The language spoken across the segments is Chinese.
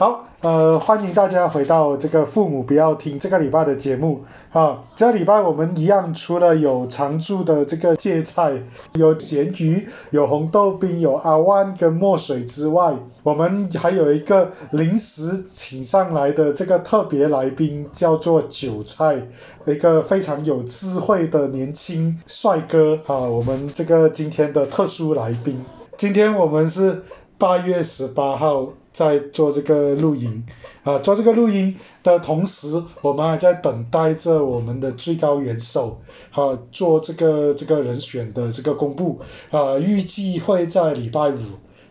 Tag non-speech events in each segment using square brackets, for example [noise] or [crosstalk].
好，呃，欢迎大家回到这个父母不要听这个礼拜的节目。啊，这个礼拜我们一样，除了有常驻的这个芥菜，有咸鱼，有红豆冰，有阿万跟墨水之外，我们还有一个临时请上来的这个特别来宾，叫做韭菜，一个非常有智慧的年轻帅哥啊，我们这个今天的特殊来宾，今天我们是八月十八号。在做这个录音啊，做这个录音的同时，我们还在等待着我们的最高元首啊做这个这个人选的这个公布啊，预计会在礼拜五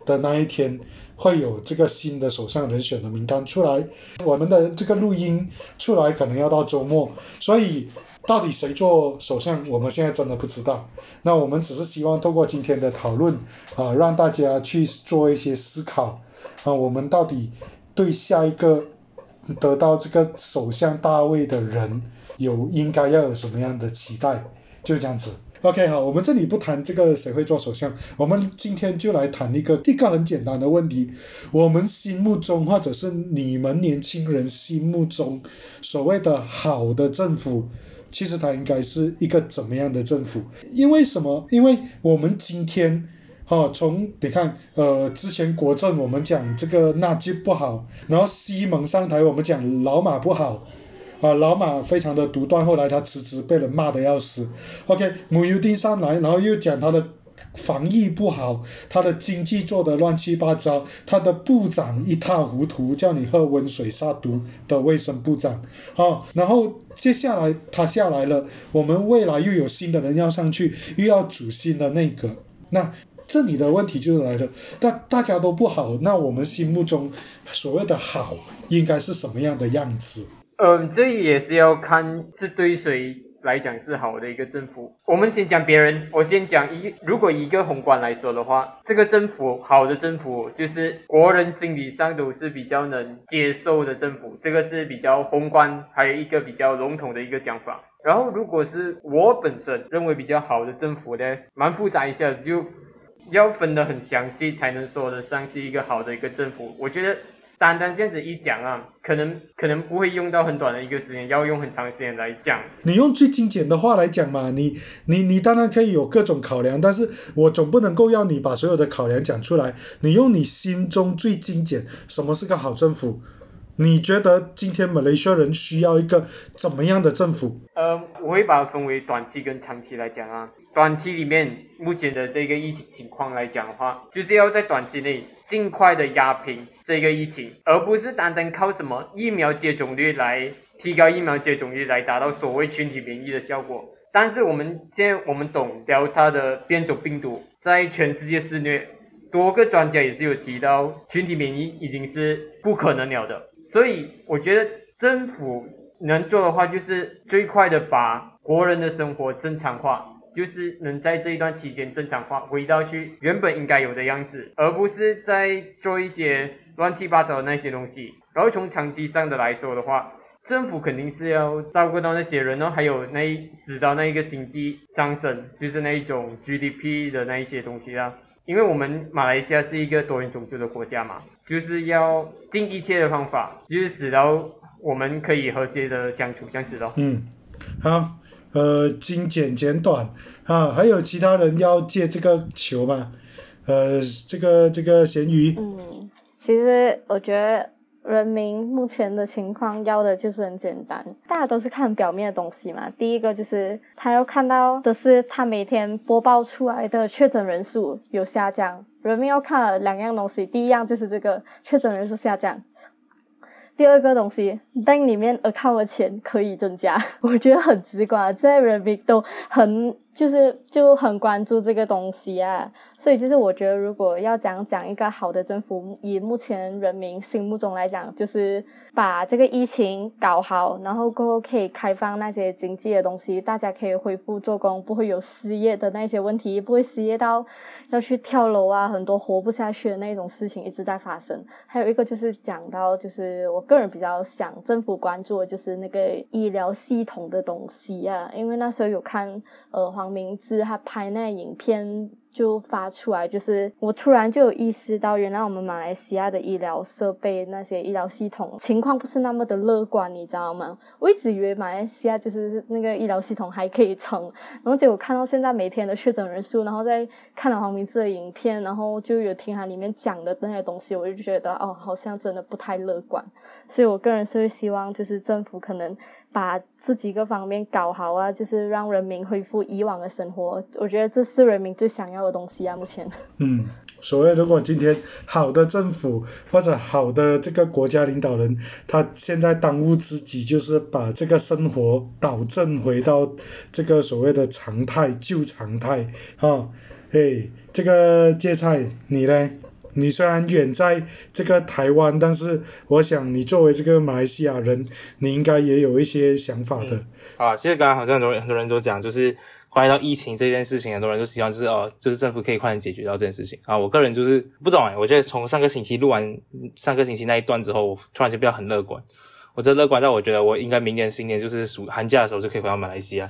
的那一天会有这个新的首相人选的名单出来。我们的这个录音出来可能要到周末，所以到底谁做首相，我们现在真的不知道。那我们只是希望透过今天的讨论啊，让大家去做一些思考。啊，我们到底对下一个得到这个首相大位的人有应该要有什么样的期待？就这样子。OK，好，我们这里不谈这个谁会做首相，我们今天就来谈一个一个很简单的问题：我们心目中或者是你们年轻人心目中所谓的好的政府，其实它应该是一个怎么样的政府？因为什么？因为我们今天。哦，从你看，呃，之前国政我们讲这个纳吉不好，然后西蒙上台我们讲老马不好，啊，老马非常的独断，后来他辞职被人骂的要死。OK，穆尤丁上来，然后又讲他的防疫不好，他的经济做的乱七八糟，他的部长一塌糊涂，叫你喝温水杀毒的卫生部长。好，然后接下来他下来了，我们未来又有新的人要上去，又要组新的内阁，那。这里的问题就来了，大大家都不好，那我们心目中所谓的好应该是什么样的样子？嗯，这也是要看是对谁来讲是好的一个政府。我们先讲别人，我先讲一，如果一个宏观来说的话，这个政府好的政府就是国人心理上都是比较能接受的政府，这个是比较宏观，还有一个比较笼统的一个讲法。然后如果是我本身认为比较好的政府呢，蛮复杂一下就。要分得很详细才能说得上是一个好的一个政府。我觉得单单这样子一讲啊，可能可能不会用到很短的一个时间，要用很长时间来讲。你用最精简的话来讲嘛，你你你当然可以有各种考量，但是我总不能够要你把所有的考量讲出来。你用你心中最精简，什么是个好政府？你觉得今天马来西亚人需要一个怎么样的政府？呃，我会把它分为短期跟长期来讲啊。短期里面，目前的这个疫情情况来讲的话，就是要在短期内尽快的压平这个疫情，而不是单单靠什么疫苗接种率来提高疫苗接种率来达到所谓群体免疫的效果。但是我们现在我们懂了它的变种病毒在全世界肆虐，多个专家也是有提到群体免疫已经是不可能了的。所以我觉得政府能做的话，就是最快的把国人的生活正常化，就是能在这一段期间正常化，回到去原本应该有的样子，而不是在做一些乱七八糟的那些东西。然后从长期上的来说的话，政府肯定是要照顾到那些人哦，还有那使到那一个经济上升，就是那一种 GDP 的那一些东西啦。因为我们马来西亚是一个多元种族的国家嘛，就是要尽一切的方法，就是使到我们可以和谐的相处，这样子咯。嗯，好，呃，精简简短，啊，还有其他人要借这个球吗？呃，这个这个咸鱼。嗯，其实我觉得。人民目前的情况要的就是很简单，大家都是看表面的东西嘛。第一个就是他要看到的是他每天播报出来的确诊人数有下降，人民要看了两样东西，第一样就是这个确诊人数下降。第二个东西，bank 里面 account 的钱可以增加，[laughs] 我觉得很直观，在人民都很就是就很关注这个东西啊，所以就是我觉得如果要讲讲一个好的政府，以目前人民心目中来讲，就是把这个疫情搞好，然后过后可以开放那些经济的东西，大家可以恢复做工，不会有失业的那些问题，不会失业到要去跳楼啊，很多活不下去的那种事情一直在发生。还有一个就是讲到就是我。个人比较想政府关注的就是那个医疗系统的东西啊，因为那时候有看呃黄明志他拍那影片就发出来，就是我突然就有意识到，原来我们马来西亚的医疗设备那些医疗系统情况不是那么的乐观，你知道吗？我一直以为马来西亚就是那个医疗系统还可以撑，然后结果看到现在每天的确诊人数，然后再看了黄明志的影片，然后就有听他里面讲的那些东西，我就觉得哦，好像真的不太乐观。所以我个人是会希望，就是政府可能。把这几个方面搞好啊，就是让人民恢复以往的生活。我觉得这是人民最想要的东西啊，目前。嗯，所谓如果今天好的政府或者好的这个国家领导人，他现在当务之急就是把这个生活导正回到这个所谓的常态旧常态啊。哎，这个芥菜你呢？你虽然远在这个台湾，但是我想你作为这个马来西亚人，你应该也有一些想法的。啊，其实刚刚好像很多很多人都讲，就是关于到疫情这件事情，很多人都希望就是哦，就是政府可以快点解决到这件事情啊。我个人就是不懂哎，我觉得从上个星期录完上个星期那一段之后，我突然间变得很乐观。我这乐观到我觉得我应该明年新年就是暑寒假的时候就可以回到马来西亚。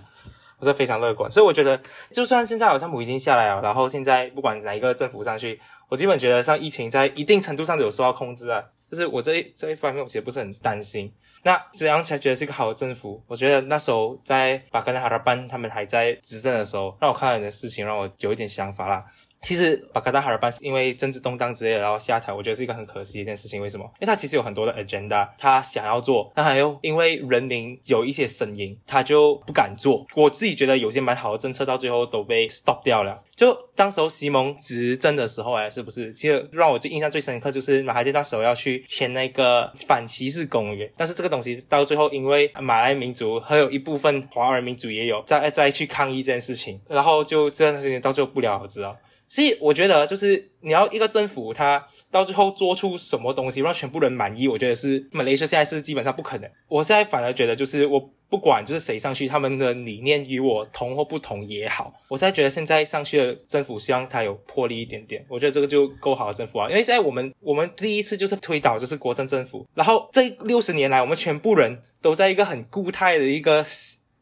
我是非常乐观，所以我觉得，就算现在好像姆已经下来了，然后现在不管哪一个政府上去，我基本觉得像疫情在一定程度上有受到控制啊，就是我这一这一方面我其实不是很担心。那怎样才觉得是一个好的政府？我觉得那时候在巴格纳哈拉班他们还在执政的时候，让我看到你的事情，让我有一点想法啦。其实巴卡达哈尔班是因为政治动荡之类的，然后下台，我觉得是一个很可惜的一件事情。为什么？因为他其实有很多的 agenda，他想要做，但他又因为人民有一些声音，他就不敢做。我自己觉得有些蛮好的政策，到最后都被 stop 掉了。就当时候西蒙执政的时候，哎，是不是？其实让我最印象最深刻就是马哈蒂那时候要去签那个反歧视公约，但是这个东西到最后，因为马来民族还有一部分华人民族也有再再去抗议这件事情，然后就这件事情到最后不了了之了。所以我觉得，就是你要一个政府，他到最后做出什么东西让全部人满意，我觉得是马来西亚现在是基本上不可能。我现在反而觉得，就是我不管就是谁上去，他们的理念与我同或不同也好，我现在觉得现在上去的政府，希望他有魄力一点点，我觉得这个就够好的政府啊。因为现在我们我们第一次就是推倒就是国政政府，然后这六十年来，我们全部人都在一个很固态的一个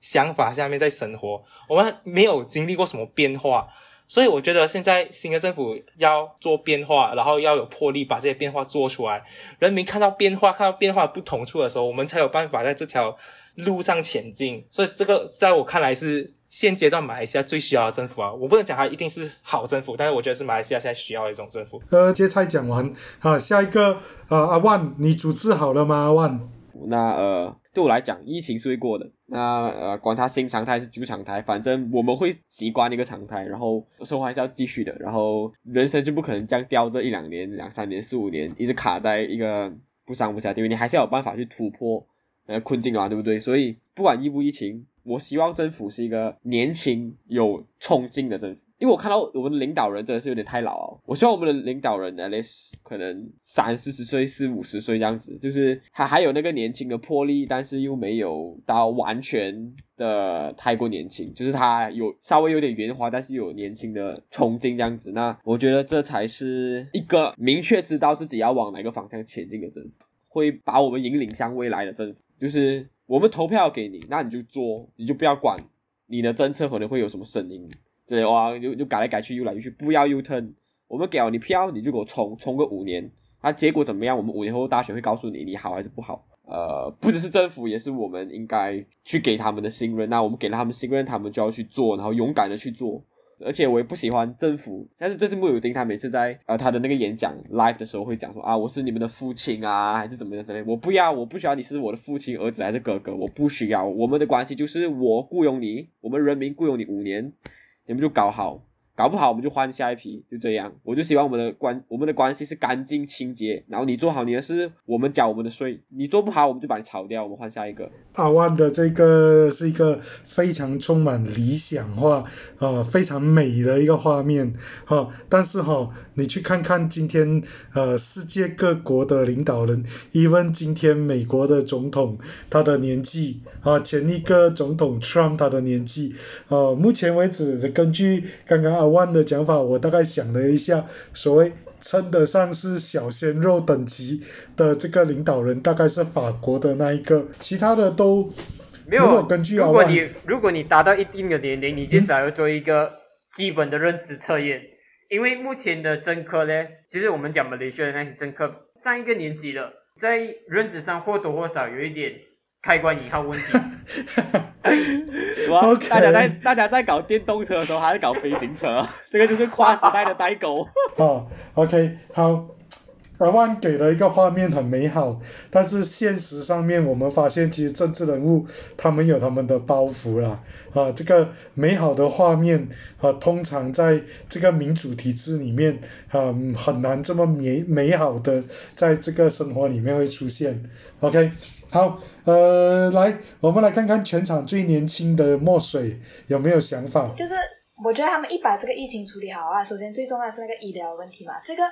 想法下面在生活，我们没有经历过什么变化。所以我觉得现在新的政府要做变化，然后要有魄力把这些变化做出来。人民看到变化，看到变化不同处的时候，我们才有办法在这条路上前进。所以这个在我看来是现阶段马来西亚最需要的政府啊！我不能讲它一定是好政府，但是我觉得是马来西亚现在需要的一种政府。呃，接菜讲完，好，下一个，呃，阿万，你主治好了吗？阿万？那呃。对我来讲，疫情是会过的。那呃，管它新常态是旧常态，反正我们会习惯一个常态，然后生活还是要继续的。然后人生就不可能这样吊这一两年、两三年、四五年，一直卡在一个不上不下地位。你还是要有办法去突破呃困境啊，对不对？所以不管疫不疫情，我希望政府是一个年轻有冲劲的政府。因为我看到我们的领导人真的是有点太老哦，我希望我们的领导人呢，可能三四十岁、四五十岁这样子，就是他还有那个年轻的魄力，但是又没有到完全的太过年轻，就是他有稍微有点圆滑，但是有年轻的冲劲这样子。那我觉得这才是一个明确知道自己要往哪个方向前进的政府，会把我们引领向未来的政府。就是我们投票给你，那你就做，你就不要管你的政策可能会有什么声音。对哇，就就改来改去，又来又去，不要 U turn。我们给你票，你就给我冲冲个五年，那结果怎么样？我们五年后大选会告诉你，你好还是不好。呃，不只是政府，也是我们应该去给他们的信任。那我们给了他们信任，他们就要去做，然后勇敢的去做。而且我也不喜欢政府，但是这是穆有丁他每次在呃他的那个演讲 live 的时候会讲说啊，我是你们的父亲啊，还是怎么样之类。我不要，我不需要你是我的父亲、儿子还是哥哥，我不需要。我们的关系就是我雇佣你，我们人民雇佣你五年。你们就搞好，搞不好我们就换下一批，就这样。我就希望我们的关我们的关系是干净清洁，然后你做好你的事，我们缴我们的税。你做不好，我们就把你炒掉，我们换下一个。阿万的这个是一个非常充满理想化啊，非常美的一个画面哈。但是哈，你去看看今天呃世界各国的领导人，even 今天美国的总统他的年纪啊，前一个总统 Trump 他的年纪啊，目前为止根据刚刚阿万的讲法，我大概想了一下，所谓。称得上是小鲜肉等级的这个领导人，大概是法国的那一个，其他的都没有。根据如果你如果你达到一定的年龄，你至少要做一个基本的认知测验。因为目前的政客呢，就是我们讲马来西亚的那些政客，上一个年纪了，在认知上或多或少有一点开关引号问题，[laughs] 所以是吧大家在大家在搞电动车的时候，还在搞飞行车，这个就是跨时代的代沟。哦，OK，好。阿万给了一个画面很美好，但是现实上面我们发现，其实政治人物他们有他们的包袱啦。啊，这个美好的画面啊，通常在这个民主体制里面啊，很难这么美美好的在这个生活里面会出现。OK，好，呃，来，我们来看看全场最年轻的墨水有没有想法？就是我觉得他们一把这个疫情处理好啊，首先最重要是那个医疗问题嘛，这个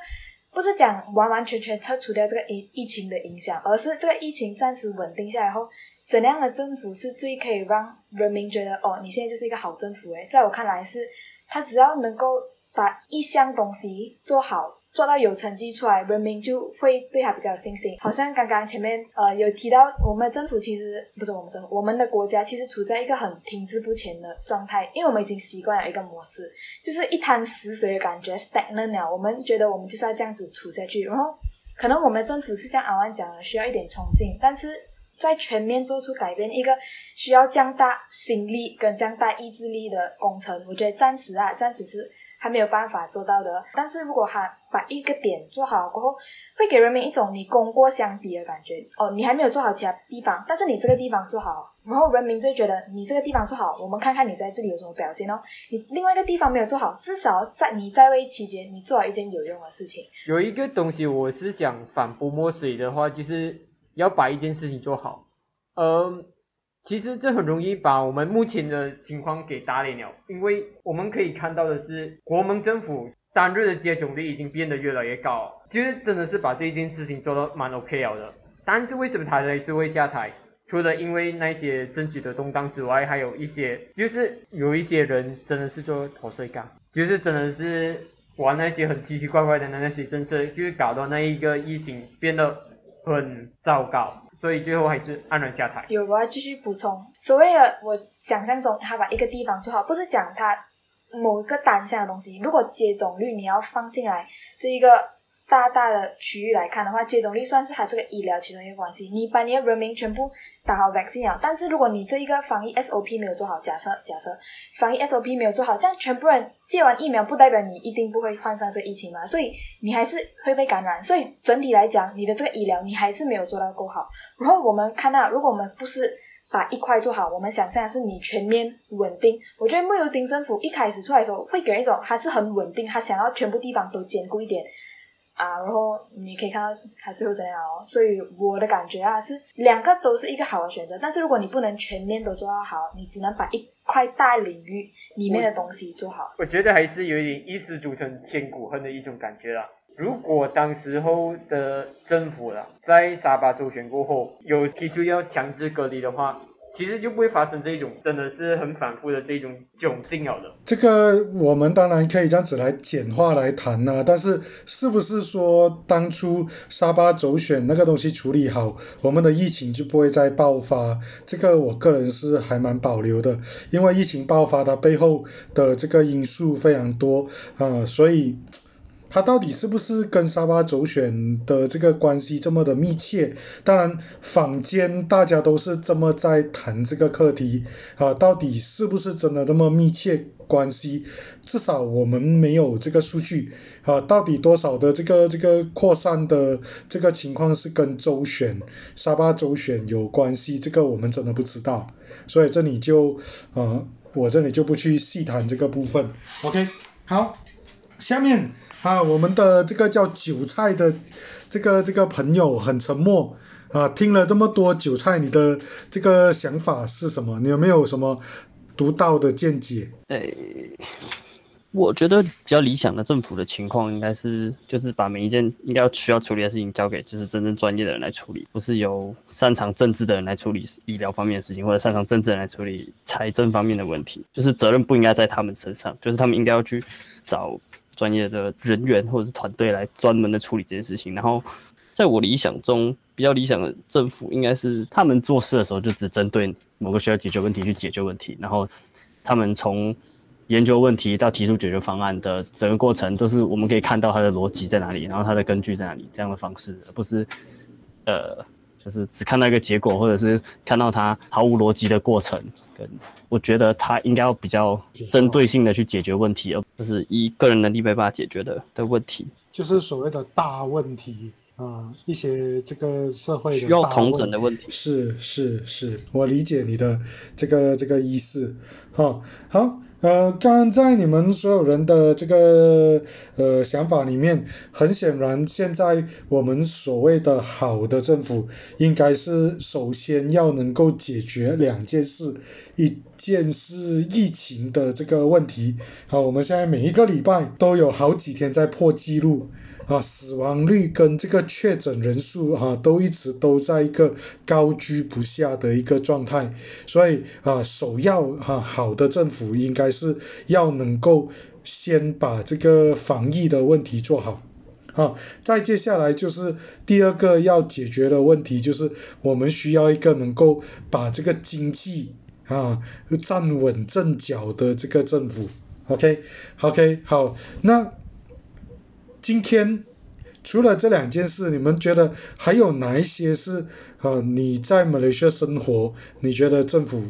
不是讲完完全全撤除掉这个疫疫情的影响，而是这个疫情暂时稳定下来后，怎样的政府是最可以让人民觉得哦，你现在就是一个好政府诶，在我看来是，他只要能够把一项东西做好。做到有成绩出来，人民就会对他比较有信心。好像刚刚前面呃有提到，我们政府其实不是我们政府，我们的国家其实处在一个很停滞不前的状态，因为我们已经习惯了一个模式，就是一滩死水的感觉，stagnant 了。我们觉得我们就是要这样子处下去，然后可能我们政府是像阿万讲的，需要一点冲劲，但是在全面做出改变，一个需要降大心力跟降大意志力的工程，我觉得暂时啊，暂时是。还没有办法做到的，但是如果他把一个点做好过后，会给人民一种你功过相抵的感觉。哦，你还没有做好其他地方，但是你这个地方做好，然后人民就觉得你这个地方做好，我们看看你在这里有什么表现哦。你另外一个地方没有做好，至少在你在位期间，你做了一件有用的事情。有一个东西我是想反驳墨水的话，就是要把一件事情做好。嗯。其实这很容易把我们目前的情况给打脸了，因为我们可以看到的是，国门政府单日的接种率已经变得越来越高，其实真的是把这件事情做到蛮 OK 了的。但是为什么他还是会下台？除了因为那些政局的动荡之外，还有一些就是有一些人真的是做脱税干，就是真的是玩那些很奇奇怪怪的那些政策，就是搞到那一个疫情变得很糟糕。所以最后还是黯然下台。有，我要继续补充。所谓的我想象中，他把一个地方做好，不是讲他某一个单项的东西。如果接种率你要放进来这一个大大的区域来看的话，接种率算是它这个医疗其中一个关系。你把你的人民全部打好 vaccine 了，但是如果你这一个防疫 SOP 没有做好，假设假设防疫 SOP 没有做好，这样全部人接完疫苗，不代表你一定不会患上这疫情嘛？所以你还是会被感染。所以整体来讲，你的这个医疗你还是没有做到够好。然后我们看到，如果我们不是把一块做好，我们想象是你全面稳定。我觉得穆尤丁政府一开始出来的时候，会给人一种还是很稳定，他想要全部地方都兼顾一点啊。然后你可以看到他最后怎样哦。所以我的感觉啊，是两个都是一个好的选择。但是如果你不能全面都做到好，你只能把一块大领域里面的东西做好。我觉得还是有点一失足成千古恨的一种感觉啦。如果当时候的政府了，在沙巴周选过后有提出要强制隔离的话，其实就不会发生这种真的是很反复的这种窘境了的。这个我们当然可以这样子来简化来谈呐、但是是不是说当初沙巴走选那个东西处理好，我们的疫情就不会再爆发？这个我个人是还蛮保留的，因为疫情爆发它背后的这个因素非常多啊、所以。它到底是不是跟沙巴走选的这个关系这么的密切？当然，坊间大家都是这么在谈这个课题啊，到底是不是真的这么密切关系？至少我们没有这个数据啊，到底多少的这个这个扩散的这个情况是跟州选沙巴州选有关系？这个我们真的不知道，所以这里就呃，我这里就不去细谈这个部分。OK，好，下面。啊，我们的这个叫韭菜的这个这个朋友很沉默啊，听了这么多韭菜，你的这个想法是什么？你有没有什么独到的见解？诶、我觉得比较理想的政府的情况应该是，就是把每一件应该要需要处理的事情交给就是真正专业的人来处理，不是由擅长政治的人来处理医疗方面的事情，或者擅长政治人来处理财政方面的问题。就是责任不应该在他们身上，就是他们应该要去找专业的人员或者是团队来专门的处理这件事情。然后，在我理想中，比较理想的政府应该是他们做事的时候就只针对某个需要解决问题去解决问题，然后他们从研究问题到提出解决方案的整个过程，都是我们可以看到它的逻辑在哪里，然后它的根据在哪里这样的方式，而不是呃，就是只看到一个结果，或者是看到它毫无逻辑的过程。跟我觉得他应该要比较针对性的去解决问题，而不是以个人能力没办法解决的的问题。就是所谓的大问题啊，一些这个社会需要大同整的问题。是是是，我理解你的这个这个意思。好，好，呃，刚在你们所有人的这个呃想法里面，很显然，现在我们所谓的好的政府，应该是首先要能够解决两件事，一件是疫情的这个问题。好，我们现在每一个礼拜都有好几天在破纪录。啊，死亡率跟这个确诊人数哈、都一直都在一个高居不下的一个状态，所以啊，首要哈、好的政府应该是要能够先把这个防疫的问题做好。好，再接下来就是第二个要解决的问题，就是我们需要一个能够把这个经济啊站稳阵脚的这个政府。OK，OK，、好，那今天除了这两件事，你们觉得还有哪一些是呃你在马来西亚生活，你觉得政府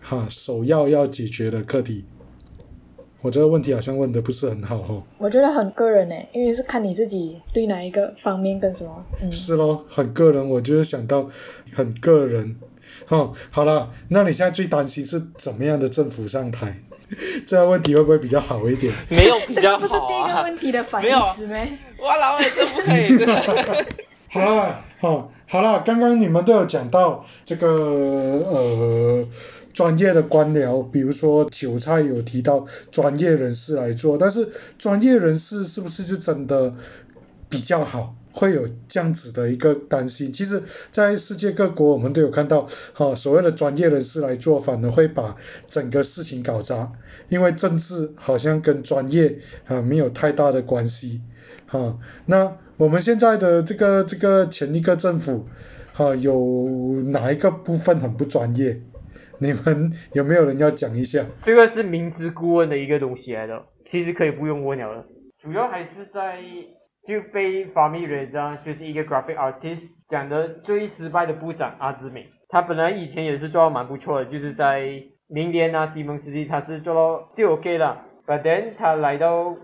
哈、首要要解决的课题？我这个问题好像问的不是很好哦。我觉得很个人呢，因为是看你自己对哪一个方面跟什么，嗯，是咯，很个人，我就是想到很个人。哦，好了，那你现在最担心是怎么样的政府上台？[laughs] 这个问题会不会比较好一点？没有 [laughs] 比较不是好啊第一个问。题的反义没有啊词咩？哇，老外，这不可以，这个 [laughs] 好了，好，好了，刚刚你们都有讲到这个呃专业的官僚，比如说韭菜有提到专业人士来做，但是专业人士是不是就真的比较好？会有这样子的一个担心。其实，在世界各国我们都有看到，哈、所谓的专业人士来做，反而会把整个事情搞砸，因为政治好像跟专业啊没有太大的关系。哈、那我们现在的这个这个前一个政府，哈、有哪一个部分很不专业？[laughs] 你们有没有人要讲一下？这个是明知故问的一个东西来的，其实可以不用问了的。主要还是在就被 Fahmi Reza 就是一个 graphic artist 讲的最失败的部长阿兹敏，他本来以前也是做到蛮不错的，就是在明年啊西蒙斯基他是做到 still OK 的，but then 他来到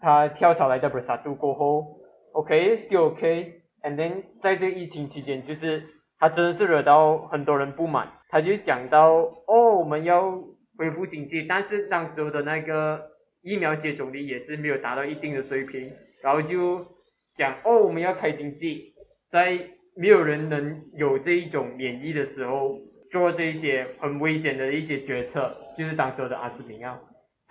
他跳槽来到 Bersatu 过后，OK still OK，and then 在这个疫情期间就是他真的是惹到很多人不满，他就讲到哦我们要恢复经济，但是当时候的那个疫苗接种率也是没有达到一定的水平，然后就讲哦我们要开经济，在没有人能有这一种免疫的时候做这一些很危险的一些决策，就是当时的阿兹敏啊。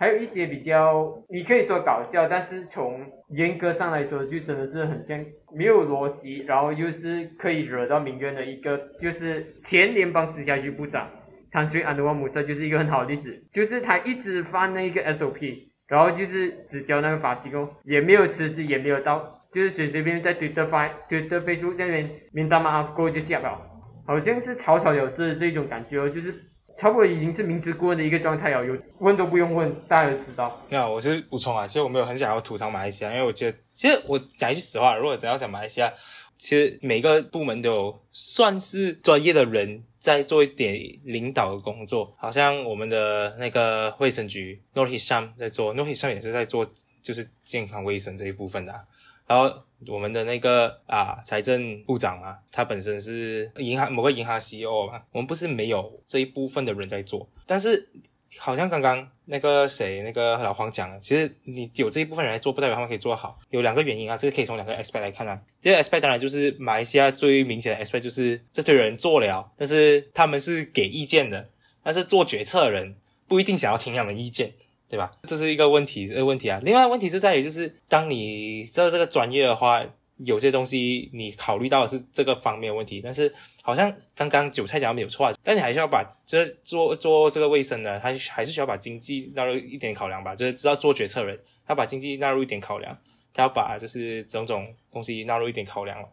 还有一些比较，你可以说搞笑，但是从严格上来说，就真的是很像没有逻辑，然后又是可以惹到民怨的一个，就是前联邦直辖局部长汤水安德万姆瑟就是一个很好的例子，就是他一直犯那个 SOP，然后就是只交那个罚金哦，也没有辞职，也没有到，就是随随便便在 Twitter 发 Twitter Facebook 那边名单嘛过就下了，好像是草草了事这种感觉哦，就是。差不多已经是明知故问的一个状态了，有问都不用问，大家都知道。没有，我是补充啊，其实我没有很想要吐槽马来西亚，因为我觉得，其实我讲一句实话，如果真要讲马来西亚，其实每个部门都有算是专业的人在做一点领导的工作，好像我们的那个卫生局 n o r h i s h a m 在做 n o r h i s h a m 也是在做就是健康卫生这一部分的啊、然后我们的那个啊财政部长嘛，他本身是银行某个银行 CEO 嘛，我们不是没有这一部分的人在做，但是好像刚刚那个谁那个老黄讲了，其实你有这一部分人来做，不代表他们可以做好，有两个原因啊，这个可以从两个 aspect 来看啊。第二个 aspect 当然就是马来西亚最明显的 aspect 就是这堆人做了，但是他们是给意见的，但是做决策的人不一定想要听他们意见。对吧？这是一个问题，这个问题啊。另外问题就在于，就是当你知道这个专业的话，有些东西你考虑到的是这个方面的问题，但是好像刚刚韭菜讲的没有错啊，但你还是要把这做做这个卫生的，他还是需要把经济纳入一点考量吧，就是知道做决策人，他把经济纳入一点考量，他要把就是种种东西纳入一点考量了，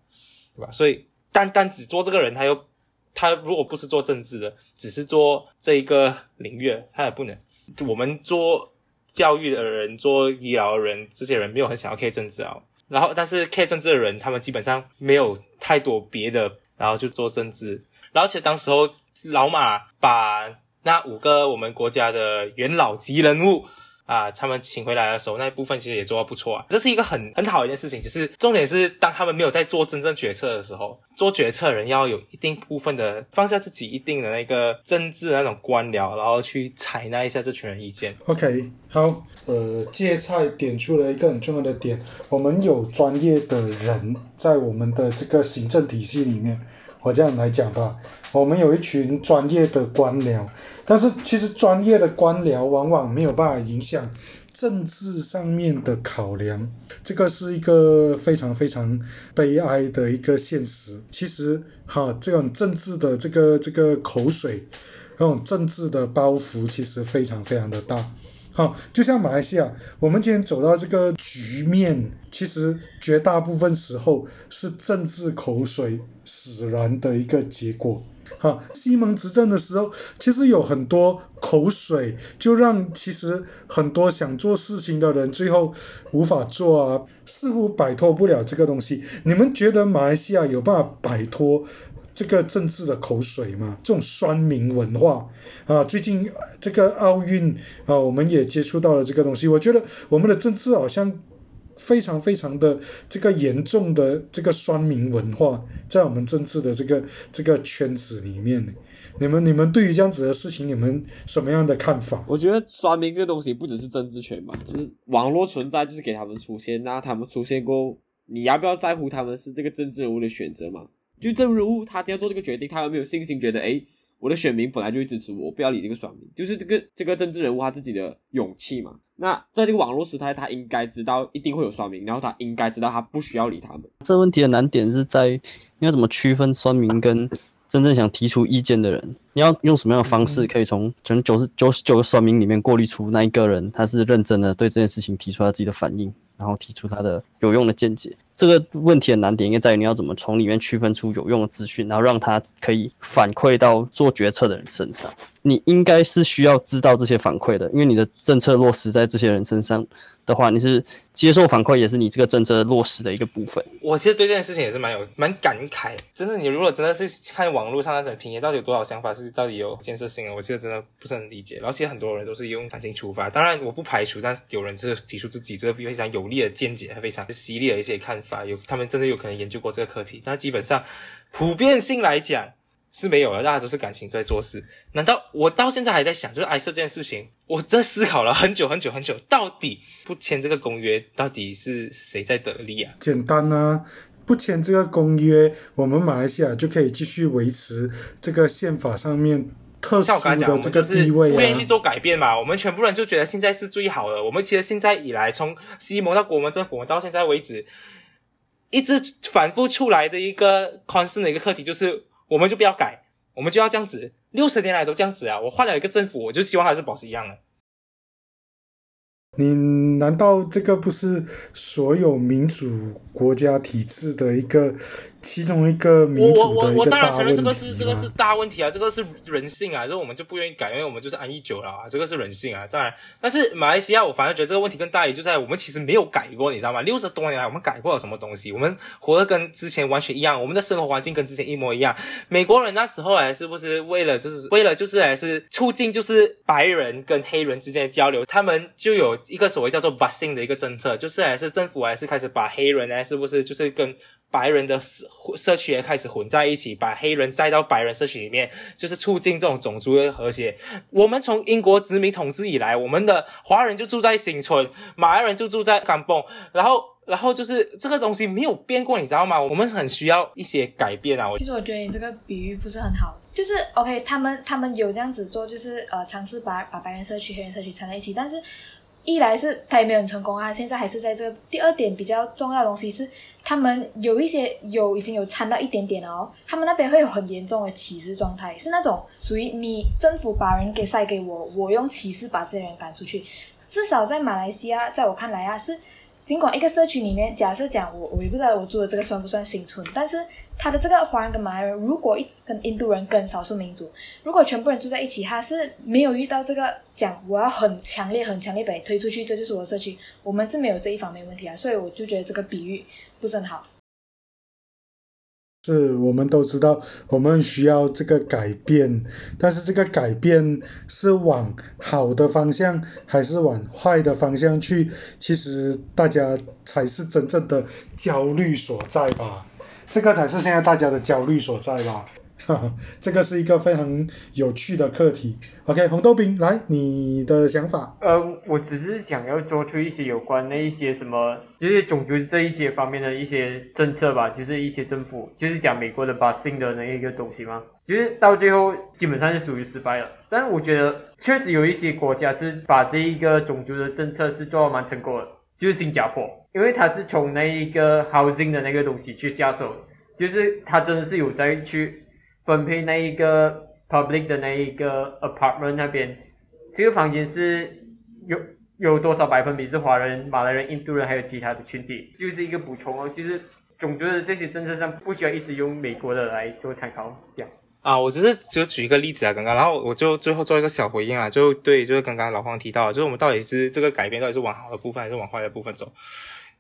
对吧？所以单单只做这个人，他又他如果不是做政治的，只是做这一个领域，他也不能。我们做教育的人、做医疗的人，这些人没有很想要 K 政治啊。然后，但是 K 政治的人，他们基本上没有太多别的，然后就做政治。然后，且当时候老马把那五个我们国家的元老级人物。啊，他们请回来的时候，那一部分其实也做得不错啊。这是一个很很好的一件事情，只是重点是当他们没有在做真正决策的时候，做决策人要有一定部分的放下自己一定的那个政治那种官僚，然后去采纳一下这群人意见。OK，好，呃，芥菜点出了一个很重要的点，我们有专业的人在我们的这个行政体系里面，我这样来讲吧，我们有一群专业的官僚，但是其实专业的官僚往往没有办法影响政治上面的考量，这个是一个非常非常悲哀的一个现实。其实哈，这种政治的这个这个口水。那种政治的包袱其实非常非常的大。好，就像马来西亚，我们今天走到这个局面，其实绝大部分时候是政治口水使然的一个结果。好，西蒙执政的时候，其实有很多口水，就让其实很多想做事情的人最后无法做啊，似乎摆脱不了这个东西。你们觉得马来西亚有办法摆脱这个政治的口水嘛，这种酸民文化啊，最近这个奥运啊，我们也接触到了这个东西。我觉得我们的政治好像非常非常的这个严重的这个酸民文化，在我们政治的这个这个圈子里面。你们你们对于这样子的事情，你们什么样的看法？我觉得酸民这个东西不只是政治圈嘛，就是网络存在就是给他们出现，那他们出现过，你要不要在乎他们是这个政治人物的选择嘛？就政治人物他要做这个决定，他有没有信心觉得，诶，我的选民本来就会支持我，不要理这个选民，就是这个这个政治人物他自己的勇气嘛。那在这个网络时代，他应该知道一定会有酸民，然后他应该知道他不需要理他们。这问题的难点是在你要怎么区分酸民跟真正想提出意见的人？你要用什么样的方式可以从可能九十九十九个酸民里面过滤出那一个人，他是认真的对这件事情提出他自己的反应，然后提出他的有用的见解？这个问题的难点应该在于你要怎么从里面区分出有用的资讯，然后让他可以反馈到做决策的人身上。你应该是需要知道这些反馈的，因为你的政策落实在这些人身上的话，你是接受反馈，也是你这个政策落实的一个部分。我其实对这件事情也是蛮有蛮感慨，真的，你如果真的是看网络上那种评言，到底有多少想法是到底有建设性的，我其实真的不是很理解。然后其实很多人都是用感情出发，当然我不排除，但是有人是提出自己这个非常有利的见解，非常犀利的一些看法，有他们真的有可能研究过这个课题，那基本上普遍性来讲。是没有了，大家都是感情在做事。难道我到现在还在想，就是埃塞这件事情，我真思考了很久很久很久，到底不签这个公约，到底是谁在得利啊？简单啊，不签这个公约，我们马来西亚就可以继续维持这个宪法上面特殊的这个地位啊不愿意去。做改变嘛。我们全部人就觉得现在是最好的。我们其实现在以来，从西蒙到国门政府，我们到现在为止，一直反复出来的一个宽泛的一个课题，就是我们就不要改，我们就要这样子。六十年来都这样子啊！我换了一个政府，我就希望还是保持一样的。你难道这个不是所有民主国家体制的一个其中一个民我我我我当然承认这个是这个是大问题啊，这个是人性啊，这个我们就不愿意改，因为我们就是安逸久了啊，这个是人性啊。当然，但是马来西亚我反而觉得这个问题更大，也就在我们其实没有改过，你知道吗？六十多年来我们改过了什么东西？我们活得跟之前完全一样，我们的生活环境跟之前一模一样。美国人那时候哎，是不是为了就是为了就是还是促进就是白人跟黑人之间的交流，他们就有一个所谓叫做 busing 的一个政策，就是还是政府还是开始把黑人呢，是不是就是跟白人的社社区也开始混在一起，把黑人带到白人社区里面，就是促进这种种族的和谐。我们从英国殖民统治以来，我们的华人就住在新村，马来人就住在甘蹦，然后然后就是这个东西没有变过，你知道吗？我们很需要一些改变啊！其实我觉得你这个比喻不是很好，就是 OK，他们他们有这样子做，就是呃尝试把把白人社区、黑人社区掺在一起，但是一来是他也没有很成功啊，现在还是在这个。第二点比较重要的东西是，他们有一些有已经有掺到一点点了哦，他们那边会有很严重的歧视状态，是那种属于你政府把人给塞给我，我用歧视把这些人赶出去。至少在马来西亚，在我看来啊是。尽管一个社区里面，假设讲我我也不知道我住的这个算不算新村，但是他的这个华人跟马来人，如果一跟印度人跟少数民族，如果全部人住在一起，他是没有遇到这个讲我要很强烈很强烈把推出去，这就是我的社区，我们是没有这一方面问题啊，所以我就觉得这个比喻不是很好。是我们都知道，我们需要这个改变，但是这个改变是往好的方向还是往坏的方向去？其实大家才是真正的焦虑所在吧，这个才是现在大家的焦虑所在吧。[laughs] 这个是一个非常有趣的课题。OK，红豆冰，来你的想法。呃，我只是想要做出一些有关那一些什么，就是种族这一些方面的一些政策吧，就是一些政府，就是讲美国的把新的那一个东西嘛，就是到最后基本上是属于失败了。但是我觉得确实有一些国家是把这一个种族的政策是做的蛮成功的，就是新加坡，因为它是从那一个 housing 的那个东西去下手，就是它真的是有在去。分配那一个 public 的那一个 apartment 那边，这个房间是有有多少百分比是华人、马来人、印度人还有其他的群体，就是一个补充哦，就是总觉得这些政策上不需要一直用美国的来做参考，这样。啊，我只是就举一个例子啊，刚刚，然后我就最后做一个小回应啊，就对，就是刚刚老黄提到，就是我们到底是这个改变到底是往好的部分还是往坏的部分走，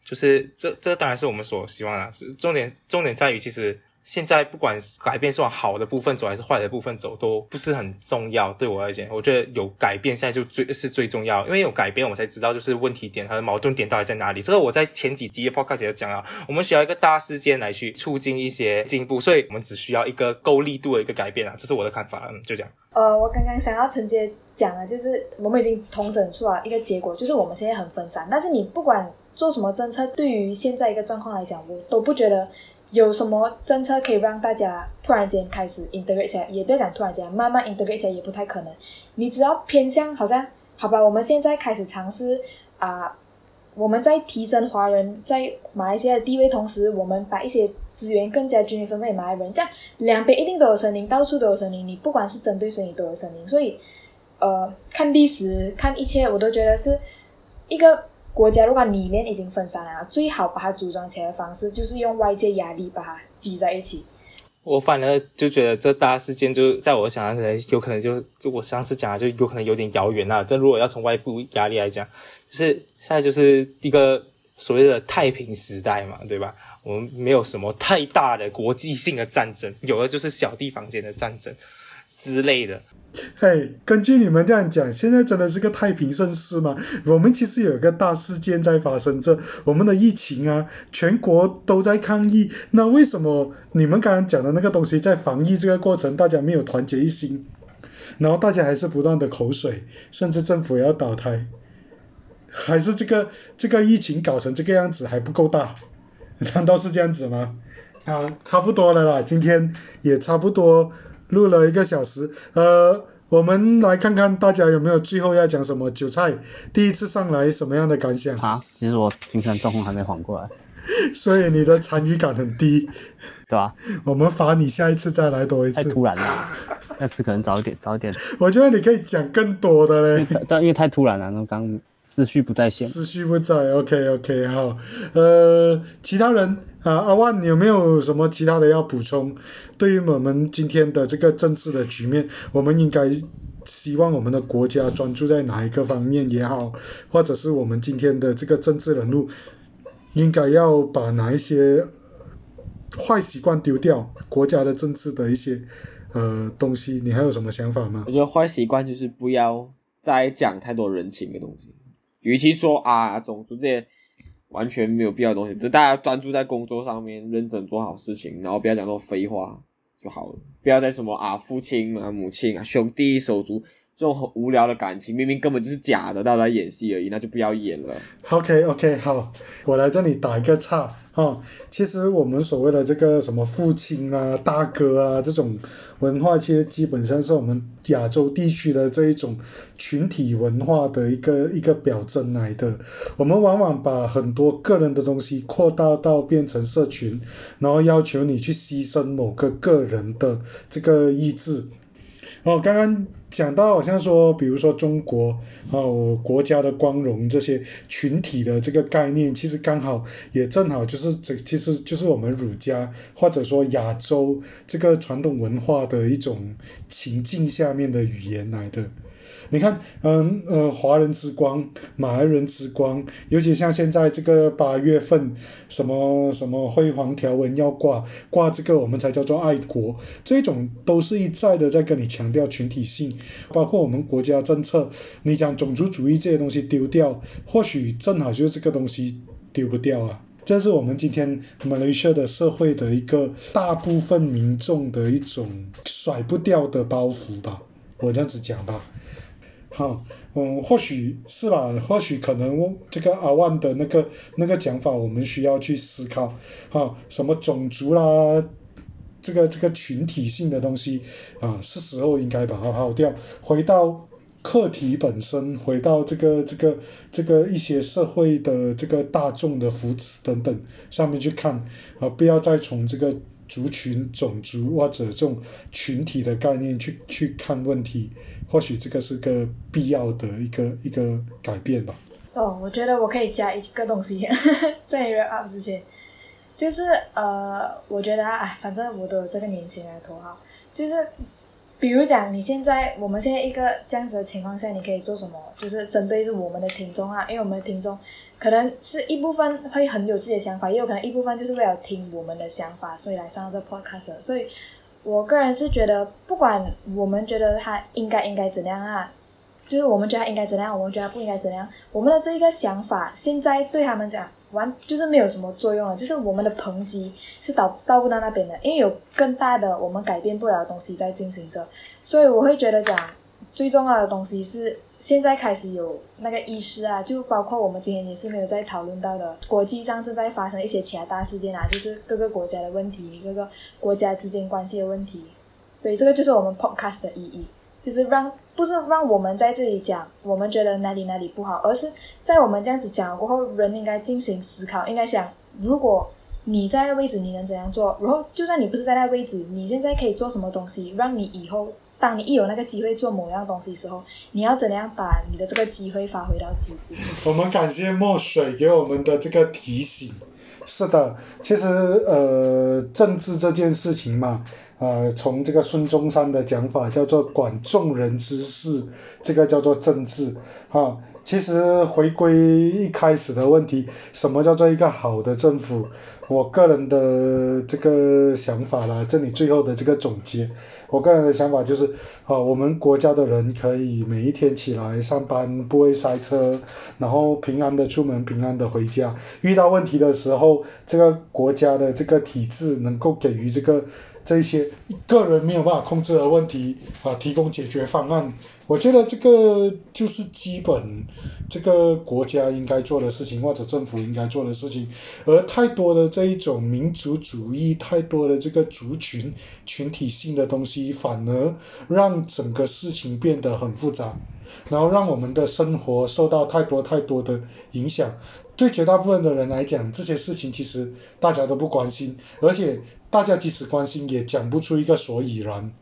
就是这这当然是我们所希望的，重点重点在于其实。现在不管改变是往好的部分走还是坏的部分走，都不是很重要。对我而言，我觉得有改变现在就最是最重要，因为有改变，我才知道就是问题点和矛盾点到底在哪里。这个我在前几集的 podcast 也讲了，我们需要一个大事件来去促进一些进步，所以我们只需要一个够力度的一个改变啊，这是我的看法。嗯，就这样。呃，我刚刚想要承接讲的，就是我们已经统整出来一个结果，就是我们现在很分散。但是你不管做什么政策，对于现在一个状况来讲，我都不觉得。有什么政策可以让大家突然间开始 integrate 起来？也不要讲突然间，慢慢 integrate 起来也不太可能。你只要偏向，好像好吧，我们现在开始尝试啊，我们在提升华人在马来西亚的地位，同时我们把一些资源更加均匀分配马来人，这样两边一定都有声音，到处都有声音。你不管是针对谁，你都有声音。所以，呃，看历史，看一切，我都觉得是一个。国家如果里面已经分散了，最好把它组装起来的方式就是用外界压力把它挤在一起。我反而就觉得这大事件就在我想象起来，有可能就就我上次讲的，就有可能有点遥远啊。这如果要从外部压力来讲，就是现在就是一个所谓的太平时代嘛，对吧？我们没有什么太大的国际性的战争，有的就是小地方间的战争之类的。哎，根据你们这样讲，现在真的是个太平盛世吗？我们其实有一个大事件在发生着，我们的疫情啊，全国都在抗疫。那为什么你们刚刚讲的那个东西，在防疫这个过程，大家没有团结一心，然后大家还是不断的口水，甚至政府要倒台，还是这个这个疫情搞成这个样子还不够大？难道是这样子吗？啊，差不多了啦，今天也差不多。录了一个小时，呃，我们来看看大家有没有最后要讲什么。韭菜第一次上来什么样的感想？啊，其实我平常状况还没缓过来，[laughs] 所以你的参与感很低，[laughs] 对吧？我们罚你下一次再来多一次。太突然了，[laughs] 下次可能早一点，早一点。我觉得你可以讲更多的嘞。但因为太突然了，那刚。思绪不在线。思绪不在，OK OK 好，呃，其他人啊，阿万你有没有什么其他的要补充？对于我们今天的这个政治的局面，我们应该希望我们的国家专注在哪一个方面也好，或者是我们今天的这个政治人物，应该要把哪一些坏习惯丢掉？国家的政治的一些呃东西，你还有什么想法吗？我觉得坏习惯就是不要再讲太多人情的东西。与其说啊种族这些完全没有必要的东西，就大家专注在工作上面，认真做好事情，然后不要讲那种废话就好了。不要再什么啊父亲啊母亲啊兄弟手足这种很无聊的感情，明明根本就是假的，大家演戏而已，那就不要演了。OK OK 好，我来这里打一个岔。哦，其实我们所谓的这个什么父亲啊、大哥啊这种文化，其实基本上是我们亚洲地区的这一种群体文化的一个一个表征来的。我们往往把很多个人的东西扩大到变成社群，然后要求你去牺牲某个个人的这个意志。哦，刚刚。讲到好像说，比如说中国哦国家的光荣这些群体的这个概念，其实刚好也正好就是这其实就是我们儒家或者说亚洲这个传统文化的一种情境下面的语言来的。你看，嗯呃，华人之光、马来人之光，尤其像现在这个八月份，什么什么辉煌条纹要挂，挂这个我们才叫做爱国，这种都是一再的在跟你强调群体性，包括我们国家政策，你讲种族主义这些东西丢掉，或许正好就是这个东西丢不掉啊。这是我们今天马来西亚的社会的一个大部分民众的一种甩不掉的包袱吧，我这样子讲吧。哈，嗯，或许是吧，或许可能这个阿万的那个那个讲法，我们需要去思考，哈，什么种族啦，这个这个群体性的东西，啊，是时候应该把它抛掉，回到课题本身，回到这个这个这个一些社会的这个大众的福祉等等上面去看，啊，不要再从这个族群、种族或者这种群体的概念去去看问题。或许这个是个必要的一个一个改变吧。哦，我觉得我可以加一个东西，[laughs] 在 wrap up 之前，就是呃，我觉得啊，反正我都有这个年轻人的头号，就是比如讲，你现在我们现在一个这样子的情况下，你可以做什么？就是针对是我们的听众啊，因为我们的听众可能是一部分会很有自己的想法，也有可能一部分就是为了听我们的想法，所以来上这 podcast，所以。我个人是觉得，不管我们觉得他应该应该怎样啊，就是我们觉得他应该怎样，我们觉得他不应该怎样，我们的这一个想法，现在对他们讲完就是没有什么作用了，就是我们的抨击是导到不到那边的，因为有更大的我们改变不了的东西在进行着，所以我会觉得讲最重要的东西是。现在开始有那个意识啊，就包括我们今天也是没有在讨论到的，国际上正在发生一些其他大事件啊，就是各个国家的问题，各个国家之间关系的问题。对，这个就是我们 podcast 的意义，就是让不是让我们在这里讲我们觉得哪里哪里不好，而是在我们这样子讲过后，人应该进行思考，应该想，如果你在那位置，你能怎样做？然后就算你不是在那位置，你现在可以做什么东西，让你以后。当你一有那个机会做某样东西的时候，你要怎样把你的这个机会发挥到极致？我们感谢墨水给我们的这个提醒。是的，其实呃，政治这件事情嘛，呃，从这个孙中山的讲法叫做管众人之事，这个叫做政治啊。其实回归一开始的问题，什么叫做一个好的政府？我个人的这个想法啦，这里最后的这个总结。我个人的想法就是，啊，我们国家的人可以每一天起来上班不会塞车，然后平安的出门，平安的回家。遇到问题的时候，这个国家的这个体制能够给予这个这些个人没有办法控制的问题啊，提供解决方案。我觉得这个就是基本这个国家应该做的事情，或者政府应该做的事情。而太多的这一种民族主义，太多的这个族群群体性的东西，反而让整个事情变得很复杂，然后让我们的生活受到太多太多的影响。对绝大部分的人来讲，这些事情其实大家都不关心，而且大家即使关心，也讲不出一个所以然。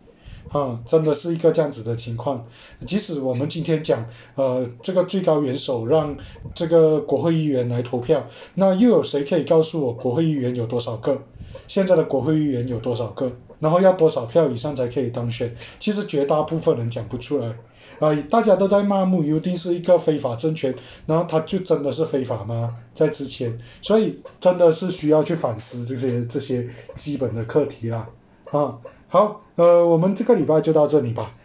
啊，真的是一个这样子的情况。即使我们今天讲，呃，这个最高元首让这个国会议员来投票，那又有谁可以告诉我国会议员有多少个？现在的国会议员有多少个？然后要多少票以上才可以当选？其实绝大部分人讲不出来。啊，大家都在骂穆尤丁是一个非法政权，然后他就真的是非法吗？在之前，所以真的是需要去反思这些这些基本的课题啦。啊。好，呃，我们这个礼拜就到这里吧。